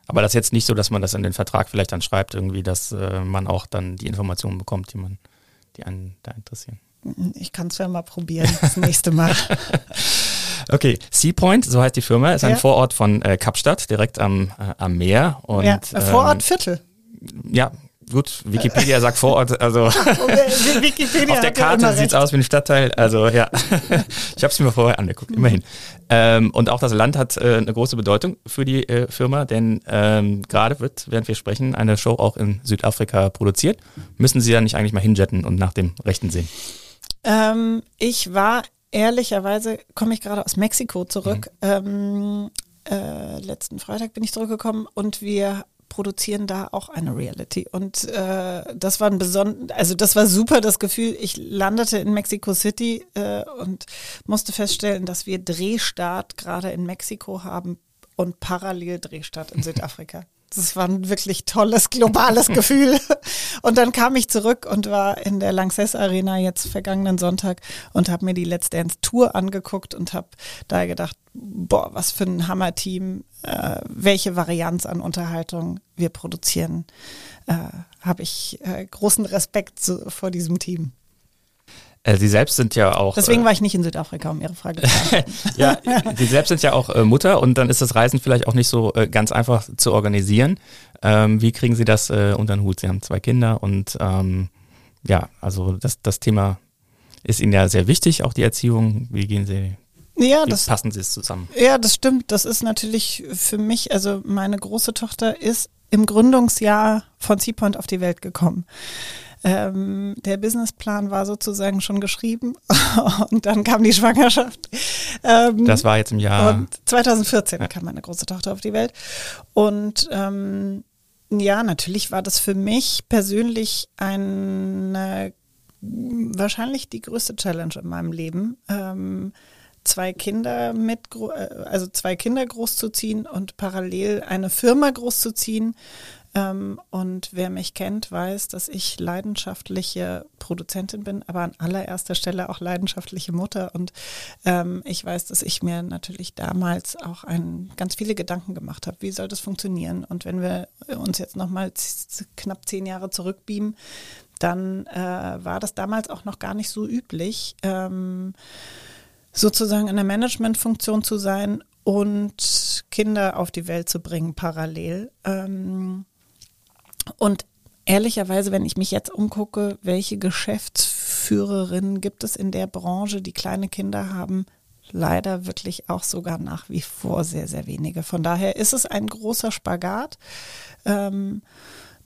Aber das ist jetzt nicht so, dass man das in den Vertrag vielleicht dann schreibt, irgendwie, dass äh, man auch dann die Informationen bekommt, die man die einen da interessieren? Ich kann es ja mal probieren, das nächste Mal. *laughs* Okay, Seapoint, so heißt die Firma, ist ein Vorort von äh, Kapstadt, direkt am, äh, am Meer. Und, ja, Vorort ähm, Viertel. Ja, gut, Wikipedia sagt vor Ort, also *laughs* *laughs* Wikipedia auf der Karte sieht es aus wie ein Stadtteil. Also ja, *laughs* ich habe es mir vorher angeguckt, immerhin. Ähm, und auch das Land hat äh, eine große Bedeutung für die äh, Firma, denn ähm, gerade wird, während wir sprechen, eine Show auch in Südafrika produziert. Müssen Sie da nicht eigentlich mal hinjetten und nach dem Rechten sehen? Ähm, ich war ehrlicherweise, komme ich gerade aus Mexiko zurück. Ähm, äh, letzten Freitag bin ich zurückgekommen und wir produzieren da auch eine Reality. Und äh, das war ein besonders, also das war super, das Gefühl. Ich landete in Mexico City äh, und musste feststellen, dass wir Drehstart gerade in Mexiko haben und parallel Drehstart in *laughs* Südafrika. Das war ein wirklich tolles, globales *laughs* Gefühl. Und dann kam ich zurück und war in der Lanxess Arena jetzt vergangenen Sonntag und habe mir die Let's Dance Tour angeguckt und habe da gedacht, boah, was für ein Hammer-Team, äh, welche Varianz an Unterhaltung wir produzieren. Äh, habe ich äh, großen Respekt zu, vor diesem Team. Äh, Sie selbst sind ja auch. Deswegen äh, war ich nicht in Südafrika, um Ihre Frage zu beantworten. *laughs* ja, Sie selbst sind ja auch äh, Mutter und dann ist das Reisen vielleicht auch nicht so äh, ganz einfach zu organisieren. Ähm, wie kriegen Sie das äh, unter den Hut? Sie haben zwei Kinder und ähm, ja, also das, das Thema ist Ihnen ja sehr wichtig, auch die Erziehung. Wie gehen Sie, ja, wie das, passen Sie es zusammen? Ja, das stimmt. Das ist natürlich für mich, also meine große Tochter ist im Gründungsjahr von Seapoint auf die Welt gekommen. Ähm, der Businessplan war sozusagen schon geschrieben *laughs* und dann kam die Schwangerschaft. Ähm, Das war jetzt im Jahr. und 2014 kam meine große Tochter auf die Welt. Und ähm, ja, natürlich war das für mich persönlich eine wahrscheinlich die größte Challenge in meinem Leben. Ähm, zwei Kinder mit, äh, also zwei Kinder großzuziehen und parallel eine Firma großzuziehen. Ähm, und wer mich kennt, weiß, dass ich leidenschaftliche Produzentin bin, aber an allererster Stelle auch leidenschaftliche Mutter. Und ähm, ich weiß, dass ich mir natürlich damals auch ein, ganz viele Gedanken gemacht habe, wie soll das funktionieren? Und wenn wir uns jetzt nochmal knapp zehn Jahre zurückbeamen, dann äh, war das damals auch noch gar nicht so üblich. Ähm, sozusagen in der Managementfunktion zu sein und Kinder auf die Welt zu bringen parallel. Ähm, und ehrlicherweise, wenn ich mich jetzt umgucke, welche Geschäftsführerinnen gibt es in der Branche, die kleine Kinder haben, leider wirklich auch sogar nach wie vor sehr, sehr wenige. Von daher ist es ein großer Spagat. Ähm,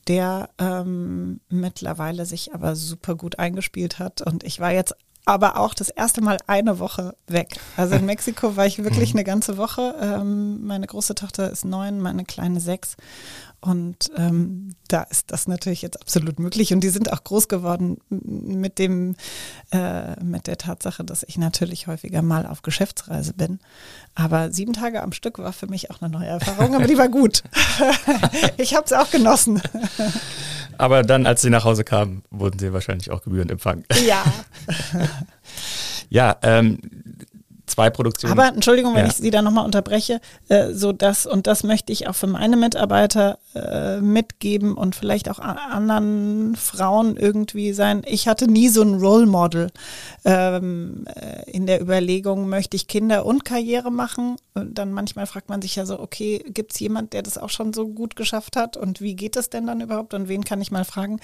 der ähm, mittlerweile sich aber super gut eingespielt hat. Und ich war jetzt aber auch das erste Mal eine Woche weg. Also in Mexiko war ich wirklich eine ganze Woche. Ähm, meine große Tochter ist neun, meine kleine sechs. Und ähm, da ist das natürlich jetzt absolut möglich. Und die sind auch groß geworden mit dem, äh, mit der Tatsache, dass ich natürlich häufiger mal auf Geschäftsreise bin. Aber sieben Tage am Stück war für mich auch eine neue Erfahrung, aber die war gut. *laughs* ich habe es auch genossen. Aber dann, als Sie nach Hause kamen, wurden Sie wahrscheinlich auch gebührend empfangen. Ja. *laughs* Ja, ähm, zwei Produktionen. Aber Entschuldigung, wenn Ja. ich Sie da nochmal unterbreche, äh, so das und das möchte ich auch für meine Mitarbeiter äh, mitgeben und vielleicht auch anderen Frauen irgendwie sein. Ich hatte nie so ein Role Model ähm, äh, in der Überlegung, möchte ich Kinder und Karriere machen? Und dann manchmal fragt man sich ja so, okay, gibt es jemand, der das auch schon so gut geschafft hat und wie geht es denn dann überhaupt und wen kann ich mal fragen?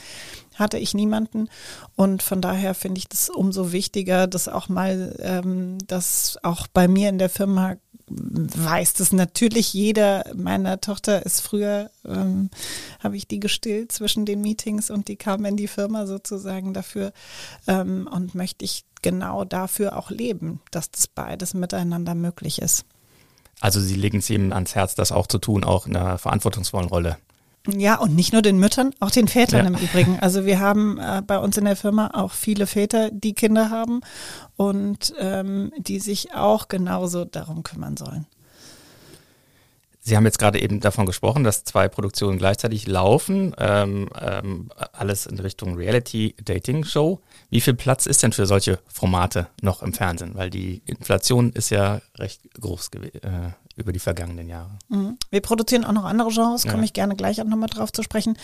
Hatte ich niemanden und von daher finde ich das umso wichtiger, dass auch mal ähm, das auch bei mir in der Firma weiß das natürlich jeder. Meine Tochter ist früher, ähm, habe ich die gestillt zwischen den Meetings und die kam in die Firma sozusagen dafür ähm, und möchte ich genau dafür auch leben, dass das beides miteinander möglich ist. Also Sie legen es ihm ans Herz, das auch zu tun, auch in einer verantwortungsvollen Rolle. Ja, und nicht nur den Müttern, auch den Vätern Ja. im Übrigen. Also wir haben äh, bei uns in der Firma auch viele Väter, die Kinder haben und ähm, die sich auch genauso darum kümmern sollen. Sie haben jetzt gerade eben davon gesprochen, dass zwei Produktionen gleichzeitig laufen, ähm, ähm, alles in Richtung Reality-Dating-Show. Wie viel Platz ist denn für solche Formate noch im Fernsehen? Weil die Inflation ist ja recht groß äh, über die vergangenen Jahre. Mhm. Wir produzieren auch noch andere Genres, komme Ja. ich gerne gleich auch nochmal drauf zu sprechen.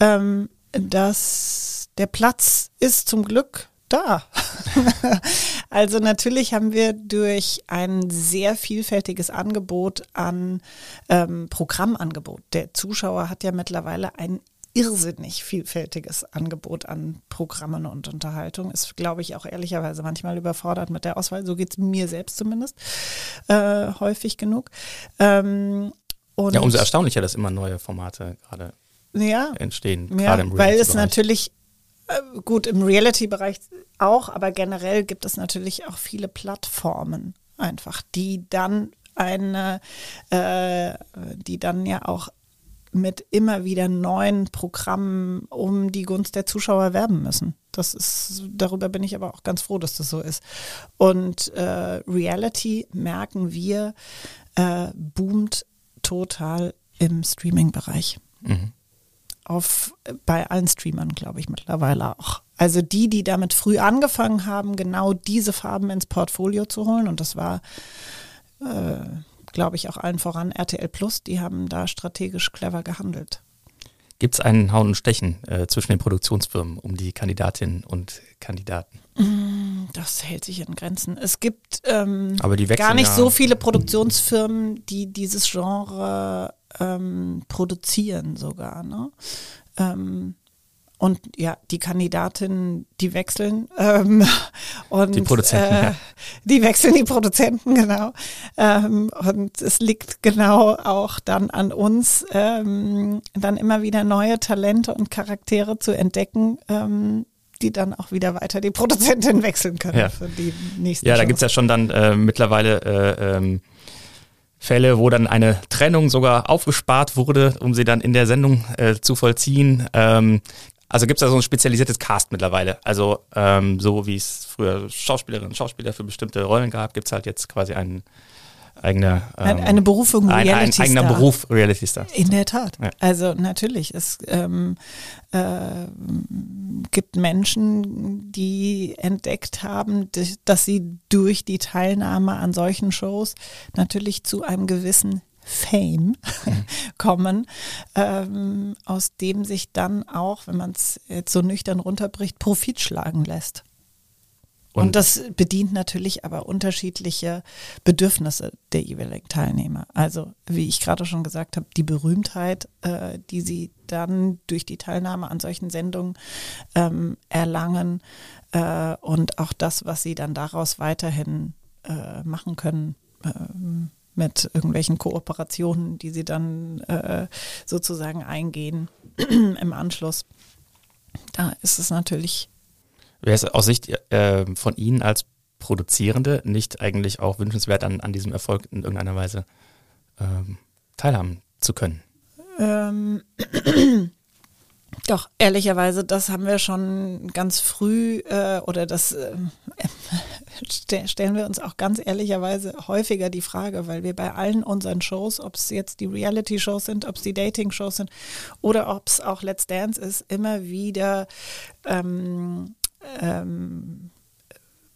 Ähm, dass der Platz ist zum Glück da. *laughs* also natürlich haben wir durch ein sehr vielfältiges Angebot an ähm, Programmangebot. Der Zuschauer hat ja mittlerweile ein irrsinnig vielfältiges Angebot an Programmen und Unterhaltung. Ist, glaube ich, auch ehrlicherweise manchmal überfordert mit der Auswahl. So geht es mir selbst zumindest äh, häufig genug. Ähm, ja, umso erstaunlicher, dass immer neue Formate gerade ja, entstehen. Ja, weil es natürlich äh, gut im Reality-Bereich auch, aber generell gibt es natürlich auch viele Plattformen einfach, die dann eine, äh, die dann ja auch mit immer wieder neuen Programmen um die Gunst der Zuschauer werben müssen. Das ist, darüber bin ich aber auch ganz froh, dass das so ist. Und äh, Reality merken wir, äh, boomt total im Streaming-Bereich. Mhm. Auf, bei allen Streamern, glaube ich, mittlerweile auch. Also die, die damit früh angefangen haben, genau diese Farben ins Portfolio zu holen. Und das war äh, glaube ich, auch allen voran RTL Plus, die haben da strategisch clever gehandelt. Gibt es einen Hauen und Stechen äh, zwischen den Produktionsfirmen um die Kandidatinnen und Kandidaten? Mm, das hält sich in Grenzen. Es gibt ähm, Aber die gar nicht ja so viele Produktionsfirmen, die dieses Genre ähm, produzieren sogar. Ne? Ähm, und ja, die Kandidatinnen, die wechseln. Ähm, *laughs* und, die Produzenten, äh, ja. Die wechseln die Produzenten, *laughs* genau. Ähm, und es liegt genau auch dann an uns, ähm, dann immer wieder neue Talente und Charaktere zu entdecken, ähm, die dann auch wieder weiter die Produzentin *laughs* wechseln können ja. für die nächsten Ja, da gibt es ja schon dann äh, mittlerweile äh, ähm, Fälle, wo dann eine Trennung sogar aufgespart wurde, um sie dann in der Sendung äh, zu vollziehen. Ähm, also gibt es da so ein spezialisiertes Cast mittlerweile. Also ähm, so wie es früher Schauspielerinnen und Schauspieler für bestimmte Rollen gab, gibt es halt jetzt quasi einen eigene ähm, eine, Berufung ein, ein eigener Beruf Reality Star. In der Tat. Ja. Also natürlich, es ähm, äh, gibt Menschen, die entdeckt haben, dass sie durch die Teilnahme an solchen Shows natürlich zu einem gewissen Fame *laughs* kommen, ähm, aus dem sich dann auch, wenn man es jetzt so nüchtern runterbricht, Profit schlagen lässt. Und, und, das bedient natürlich aber unterschiedliche Bedürfnisse der jeweiligen Teilnehmer. Also, wie ich gerade schon gesagt habe, die Berühmtheit, äh, die sie dann durch die Teilnahme an solchen Sendungen ähm, erlangen äh, und auch das, was sie dann daraus weiterhin äh, machen können. Ähm, mit irgendwelchen Kooperationen, die sie dann äh, sozusagen eingehen *clears throat* im Anschluss. Da ist es natürlich. Wäre es aus Sicht äh, von Ihnen als Produzierende nicht eigentlich auch wünschenswert, an, an diesem Erfolg in irgendeiner Weise ähm, teilhaben zu können? Ähm, *clears throat* doch, ehrlicherweise, das haben wir schon ganz früh äh, oder das äh, stellen wir uns auch ganz ehrlicherweise häufiger die Frage, weil wir bei allen unseren Shows, ob es jetzt die Reality-Shows sind, ob es die Dating-Shows sind oder ob es auch Let's Dance ist, immer wieder ähm, ähm,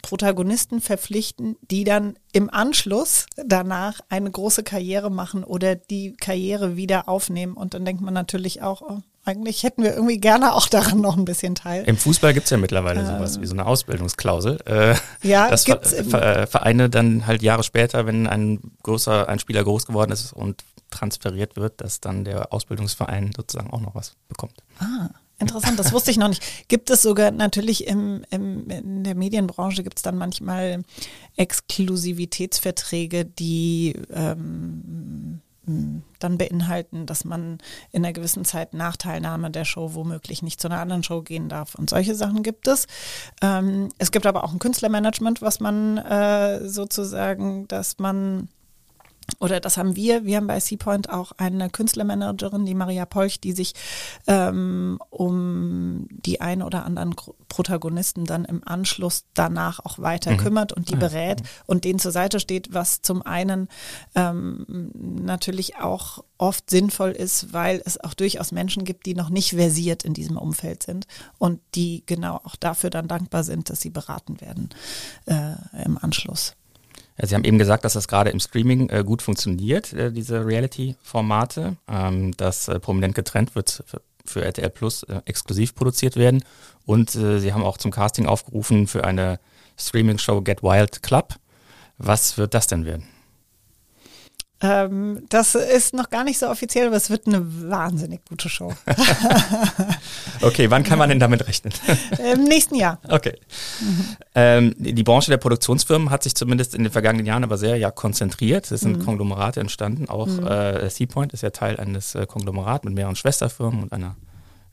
Protagonisten verpflichten, die dann im Anschluss danach eine große Karriere machen oder die Karriere wieder aufnehmen. Und dann denkt man natürlich auch, oh, eigentlich hätten wir irgendwie gerne auch daran noch ein bisschen teil. Im Fußball gibt es ja mittlerweile ähm, sowas wie so eine Ausbildungsklausel. Äh, ja, dass gibt's Ver Vereine dann halt Jahre später, wenn ein großer, ein Spieler groß geworden ist und transferiert wird, dass dann der Ausbildungsverein sozusagen auch noch was bekommt. Ah. Interessant, das wusste ich noch nicht. Gibt es sogar natürlich im, im, in der Medienbranche gibt es dann manchmal Exklusivitätsverträge, die ähm, dann beinhalten, dass man in einer gewissen Zeit nach Teilnahme der Show womöglich nicht zu einer anderen Show gehen darf. Und solche Sachen gibt es. Ähm, es gibt aber auch ein Künstlermanagement, was man äh, sozusagen, dass man oder das haben wir, wir haben bei Seapoint auch eine Künstlermanagerin, die Maria Polch, die sich ähm, um die ein oder anderen Protagonisten dann im Anschluss danach auch weiter mhm. kümmert und die ah, berät mhm. und denen zur Seite steht, was zum einen ähm, natürlich auch oft sinnvoll ist, weil es auch durchaus Menschen gibt, die noch nicht versiert in diesem Umfeld sind und die genau auch dafür dann dankbar sind, dass sie beraten werden äh, im Anschluss. Sie haben eben gesagt, dass das gerade im Streaming äh, gut funktioniert, äh, diese Reality-Formate, ähm, dass äh, prominent getrennt wird für, für RTL Plus äh, exklusiv produziert werden. Und äh, Sie haben auch zum Casting aufgerufen für eine Streaming-Show Get Wild Club. Was wird das denn werden? Ähm, das ist noch gar nicht so offiziell, aber es wird eine wahnsinnig gute Show. *laughs* okay, wann kann man denn damit rechnen? *laughs* Im nächsten Jahr. Okay. Mhm. Ähm, die Branche der Produktionsfirmen hat sich zumindest in den vergangenen Jahren aber sehr ja konzentriert. Es sind mhm. Konglomerate entstanden. Auch mhm. äh, Seapoint ist ja Teil eines äh, Konglomerats mit mehreren Schwesterfirmen und einer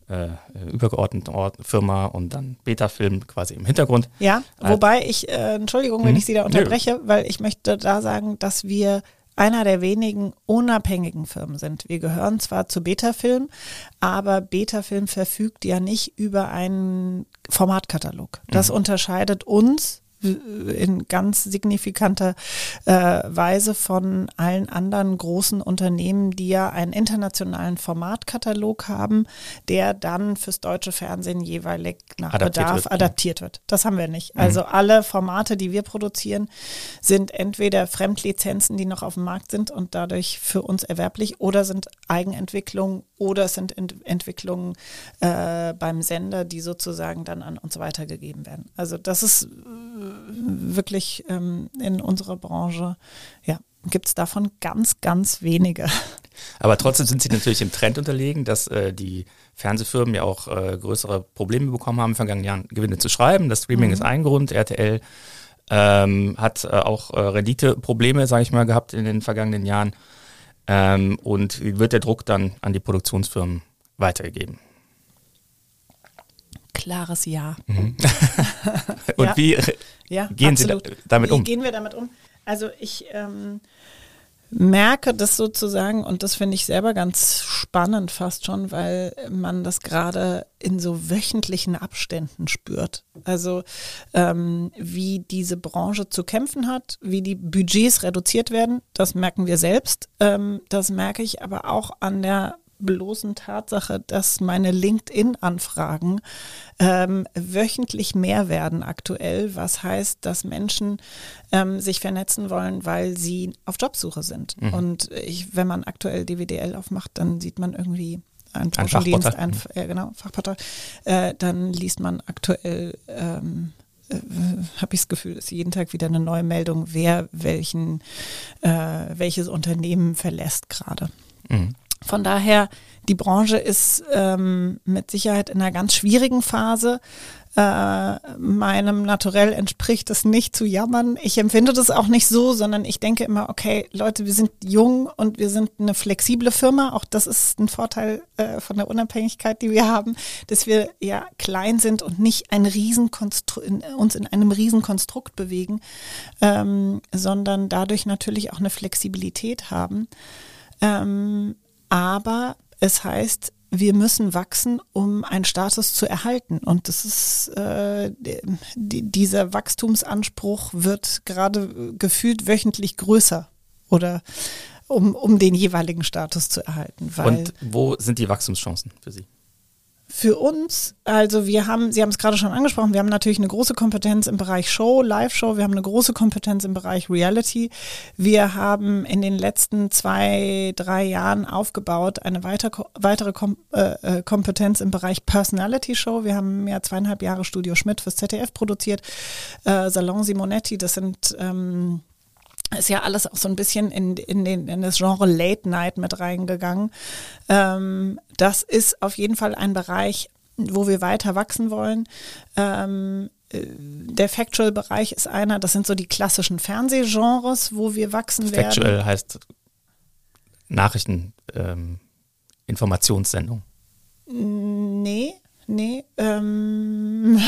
äh, übergeordneten Ort, Firma und dann Beta-Film quasi im Hintergrund. Ja, wobei ich, äh, Entschuldigung, wenn hm? ich Sie da unterbreche, weil ich möchte da sagen, dass wir einer der wenigen unabhängigen Firmen sind. Wir gehören zwar zu Betafilm, aber Betafilm verfügt ja nicht über einen Formatkatalog. Das mhm. unterscheidet uns in ganz signifikanter äh, Weise von allen anderen großen Unternehmen, die ja einen internationalen Formatkatalog haben, der dann fürs deutsche Fernsehen jeweilig nach adaptiert Bedarf wird, adaptiert wird. Das haben wir nicht. Mhm. Also alle Formate, die wir produzieren, sind entweder Fremdlizenzen, die noch auf dem Markt sind und dadurch für uns erwerblich oder sind Eigenentwicklungen oder sind Ent Entwicklungen äh, beim Sender, die sozusagen dann an uns weitergegeben werden. Also das ist wirklich ähm, in unserer Branche, ja, gibt es davon ganz, ganz wenige. Aber trotzdem sind sie natürlich im Trend unterlegen, dass äh, die Fernsehfirmen ja auch äh, größere Probleme bekommen haben, in den vergangenen Jahren Gewinne zu schreiben. Das Streaming mhm. ist ein Grund. RTL ähm, hat äh, auch äh, Renditeprobleme, sage ich mal, gehabt in den vergangenen Jahren. Ähm, und wird der Druck dann an die Produktionsfirmen weitergegeben? Klares Ja. Mhm. *laughs* und ja. wie ja, gehen absolut. Sie damit um? Wie gehen wir damit um? Also ich ähm, merke das sozusagen und das finde ich selber ganz spannend fast schon, weil man das gerade in so wöchentlichen Abständen spürt. Also ähm, wie diese Branche zu kämpfen hat, wie die Budgets reduziert werden, das merken wir selbst. Ähm, das merke ich aber auch an der bloßen Tatsache, dass meine LinkedIn-Anfragen ähm, wöchentlich mehr werden aktuell, was heißt, dass Menschen ähm, sich vernetzen wollen, weil sie auf Jobsuche sind. Mhm. Und ich, wenn man aktuell DWDL aufmacht, dann sieht man irgendwie ein Branchendienst, ein, äh, genau, Fachportal, äh, dann liest man aktuell ähm, äh, habe ich das Gefühl, ist jeden Tag wieder eine neue Meldung, wer welchen, äh, welches Unternehmen verlässt gerade. Mhm. Von daher, die Branche ist ähm, mit Sicherheit in einer ganz schwierigen Phase. Äh, meinem Naturell entspricht es nicht zu jammern. Ich empfinde das auch nicht so, sondern ich denke immer, okay, Leute, wir sind jung und wir sind eine flexible Firma. Auch das ist ein Vorteil äh, von der Unabhängigkeit, die wir haben, dass wir ja klein sind und nicht ein Riesenkonstru in, uns in einem Riesenkonstrukt bewegen, ähm, sondern dadurch natürlich auch eine Flexibilität haben. Ähm, aber es heißt, wir müssen wachsen, um einen Status zu erhalten. Und das ist äh, die, dieser Wachstumsanspruch wird gerade gefühlt wöchentlich größer oder um, um den jeweiligen Status zu erhalten. Und wo sind die Wachstumschancen für Sie? Für uns, also wir haben, Sie haben es gerade schon angesprochen, wir haben natürlich eine große Kompetenz im Bereich Show, Live-Show, wir haben eine große Kompetenz im Bereich Reality. Wir haben in den letzten zwei, drei Jahren aufgebaut eine weiter, weitere Kom äh, äh Kompetenz im Bereich Personality-Show. Wir haben ja zweieinhalb Jahre Studio Schmidt fürs ZDF produziert, äh, Salon Simonetti, das sind ähm, ist ja alles auch so ein bisschen in, in, den, in das Genre Late Night mit reingegangen. Ähm, das ist auf jeden Fall ein Bereich, wo wir weiter wachsen wollen. Ähm, äh, der Factual-Bereich ist einer, das sind so die klassischen Fernsehgenres, wo wir wachsen Factual werden. Factual heißt Nachrichten, ähm, Informationssendung. Nee, nee. Ähm,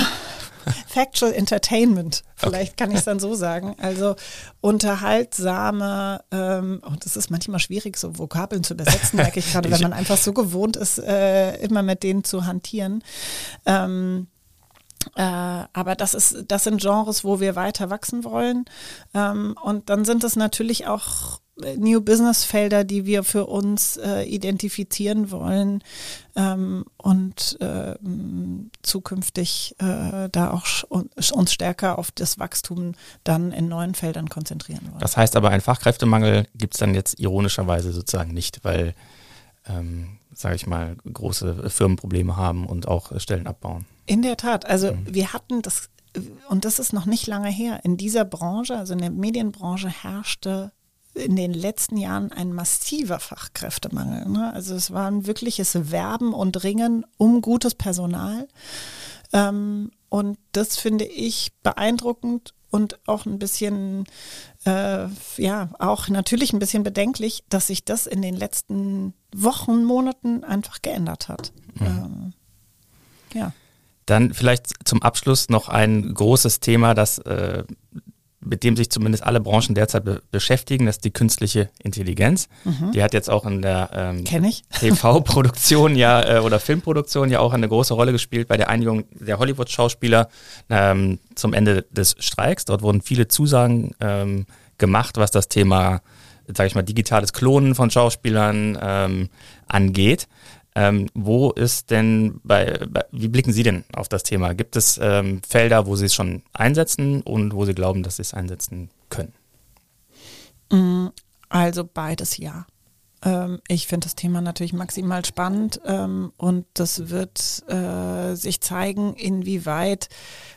*laughs* Factual Entertainment, vielleicht kann ich es dann so sagen. Also unterhaltsame, ähm, und es ist manchmal schwierig, so Vokabeln zu übersetzen, merke ich gerade, *laughs* wenn man einfach so gewohnt ist, äh, immer mit denen zu hantieren. Ähm, äh, aber das ist, das sind Genres, wo wir weiter wachsen wollen. Ähm, und dann sind es natürlich auch New Business Felder, die wir für uns äh, identifizieren wollen ähm, und äh, zukünftig äh, da auch uns stärker auf das Wachstum dann in neuen Feldern konzentrieren wollen. Das heißt aber, ein Fachkräftemangel gibt es dann jetzt ironischerweise sozusagen nicht, weil, ähm, sage ich mal, große Firmen Probleme haben und auch Stellen abbauen. In der Tat. Also mhm. wir hatten das, und das ist noch nicht lange her, in dieser Branche, also in der Medienbranche herrschte in den letzten Jahren ein massiver Fachkräftemangel. Ne? Also es war ein wirkliches Werben und Ringen um gutes Personal. Ähm, und das finde ich beeindruckend und auch ein bisschen, äh, ja, auch natürlich ein bisschen bedenklich, dass sich das in den letzten Wochen, Monaten einfach geändert hat. Mhm. Ähm, ja. Dann vielleicht zum Abschluss noch ein großes Thema, das äh, mit dem sich zumindest alle Branchen derzeit be beschäftigen, das ist die künstliche Intelligenz. Mhm. Die hat jetzt auch in der ähm, *laughs* TV-Produktion ja äh, oder Filmproduktion ja auch eine große Rolle gespielt bei der Einigung der Hollywood-Schauspieler ähm, zum Ende des Streiks. Dort wurden viele Zusagen ähm, gemacht, was das Thema, sage ich mal, digitales Klonen von Schauspielern ähm, angeht. Ähm, wo ist denn bei, bei, wie blicken Sie denn auf das Thema? Gibt es ähm, Felder, wo Sie es schon einsetzen und wo Sie glauben, dass Sie es einsetzen können? Mm, also beides ja. Ähm, ich finde das Thema natürlich maximal spannend ähm, und das wird äh, sich zeigen, inwieweit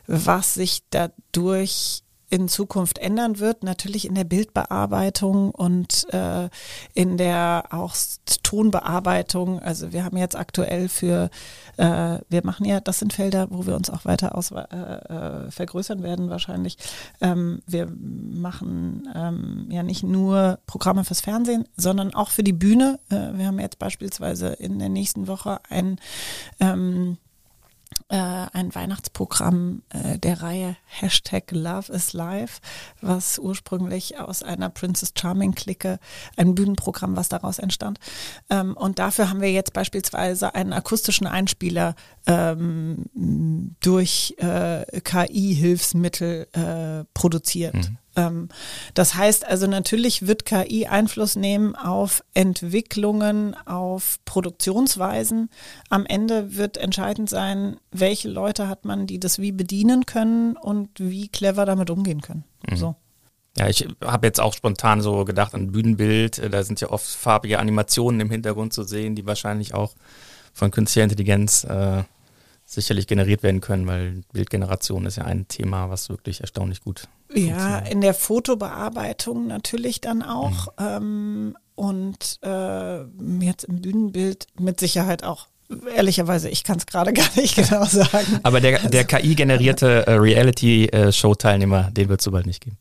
was sich dadurch in Zukunft ändern wird, natürlich in der Bildbearbeitung und äh, in der auch Tonbearbeitung. Also wir haben jetzt aktuell für, äh, wir machen ja, das sind Felder, wo wir uns auch weiter aus, äh, äh, vergrößern werden wahrscheinlich. Ähm, wir machen ähm, ja nicht nur Programme fürs Fernsehen, sondern auch für die Bühne. Äh, wir haben jetzt beispielsweise in der nächsten Woche ein ähm, äh, ein Weihnachtsprogramm äh, der Reihe Hashtag Love is Life, was ursprünglich aus einer Princess Charming Clique, ein Bühnenprogramm, was daraus entstand. Ähm, und dafür haben wir jetzt beispielsweise einen akustischen Einspieler ähm, durch äh, KI-Hilfsmittel äh, produziert. Mhm. Ähm, das heißt also, natürlich wird KI Einfluss nehmen auf Entwicklungen, auf Produktionsweisen. Am Ende wird entscheidend sein, welche Leute hat man, die das wie bedienen können und wie clever damit umgehen können. Mhm. So. Ja, ich habe jetzt auch spontan so gedacht an Bühnenbild. Da sind ja oft farbige Animationen im Hintergrund zu sehen, die wahrscheinlich auch von künstlicher Intelligenz äh, sicherlich generiert werden können, weil Bildgeneration ist ja ein Thema, was wirklich erstaunlich gut ja, in der Fotobearbeitung natürlich dann auch. Mhm. Ähm, und äh, jetzt im Bühnenbild mit Sicherheit auch. Ehrlicherweise, ich kann es gerade *laughs* gar nicht genau sagen. Aber der, der KI-generierte äh, Reality-Show-Teilnehmer, den wird es so bald nicht geben.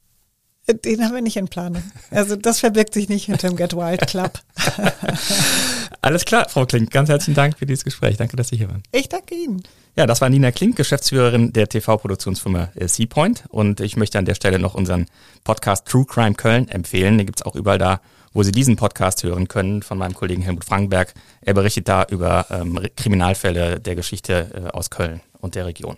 Den haben wir nicht in Planung. Also das verbirgt sich nicht hinter dem Get Wild Club. *laughs* Alles klar, Frau Klink. Ganz herzlichen Dank für dieses Gespräch. Danke, dass Sie hier waren. Ich danke Ihnen. Ja, das war Nina Klink, Geschäftsführerin der TV-Produktionsfirma Seapoint. Und ich möchte an der Stelle noch unseren Podcast True Crime Köln empfehlen. Den gibt's auch überall da, wo Sie diesen Podcast hören können, von meinem Kollegen Helmut Frankenberg. Er berichtet da über ähm, Kriminalfälle der Geschichte äh, aus Köln und der Region.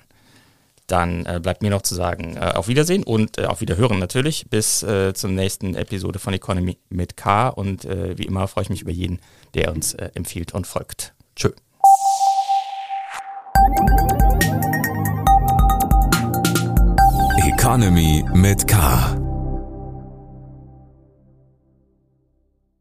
Dann äh, bleibt mir noch zu sagen, äh, auf Wiedersehen und äh, auf Wiederhören natürlich. Bis äh, zur nächsten Episode von Economy mit K. Und äh, wie immer freue ich mich über jeden, der uns äh, empfiehlt und folgt. Tschö. Economy mit K.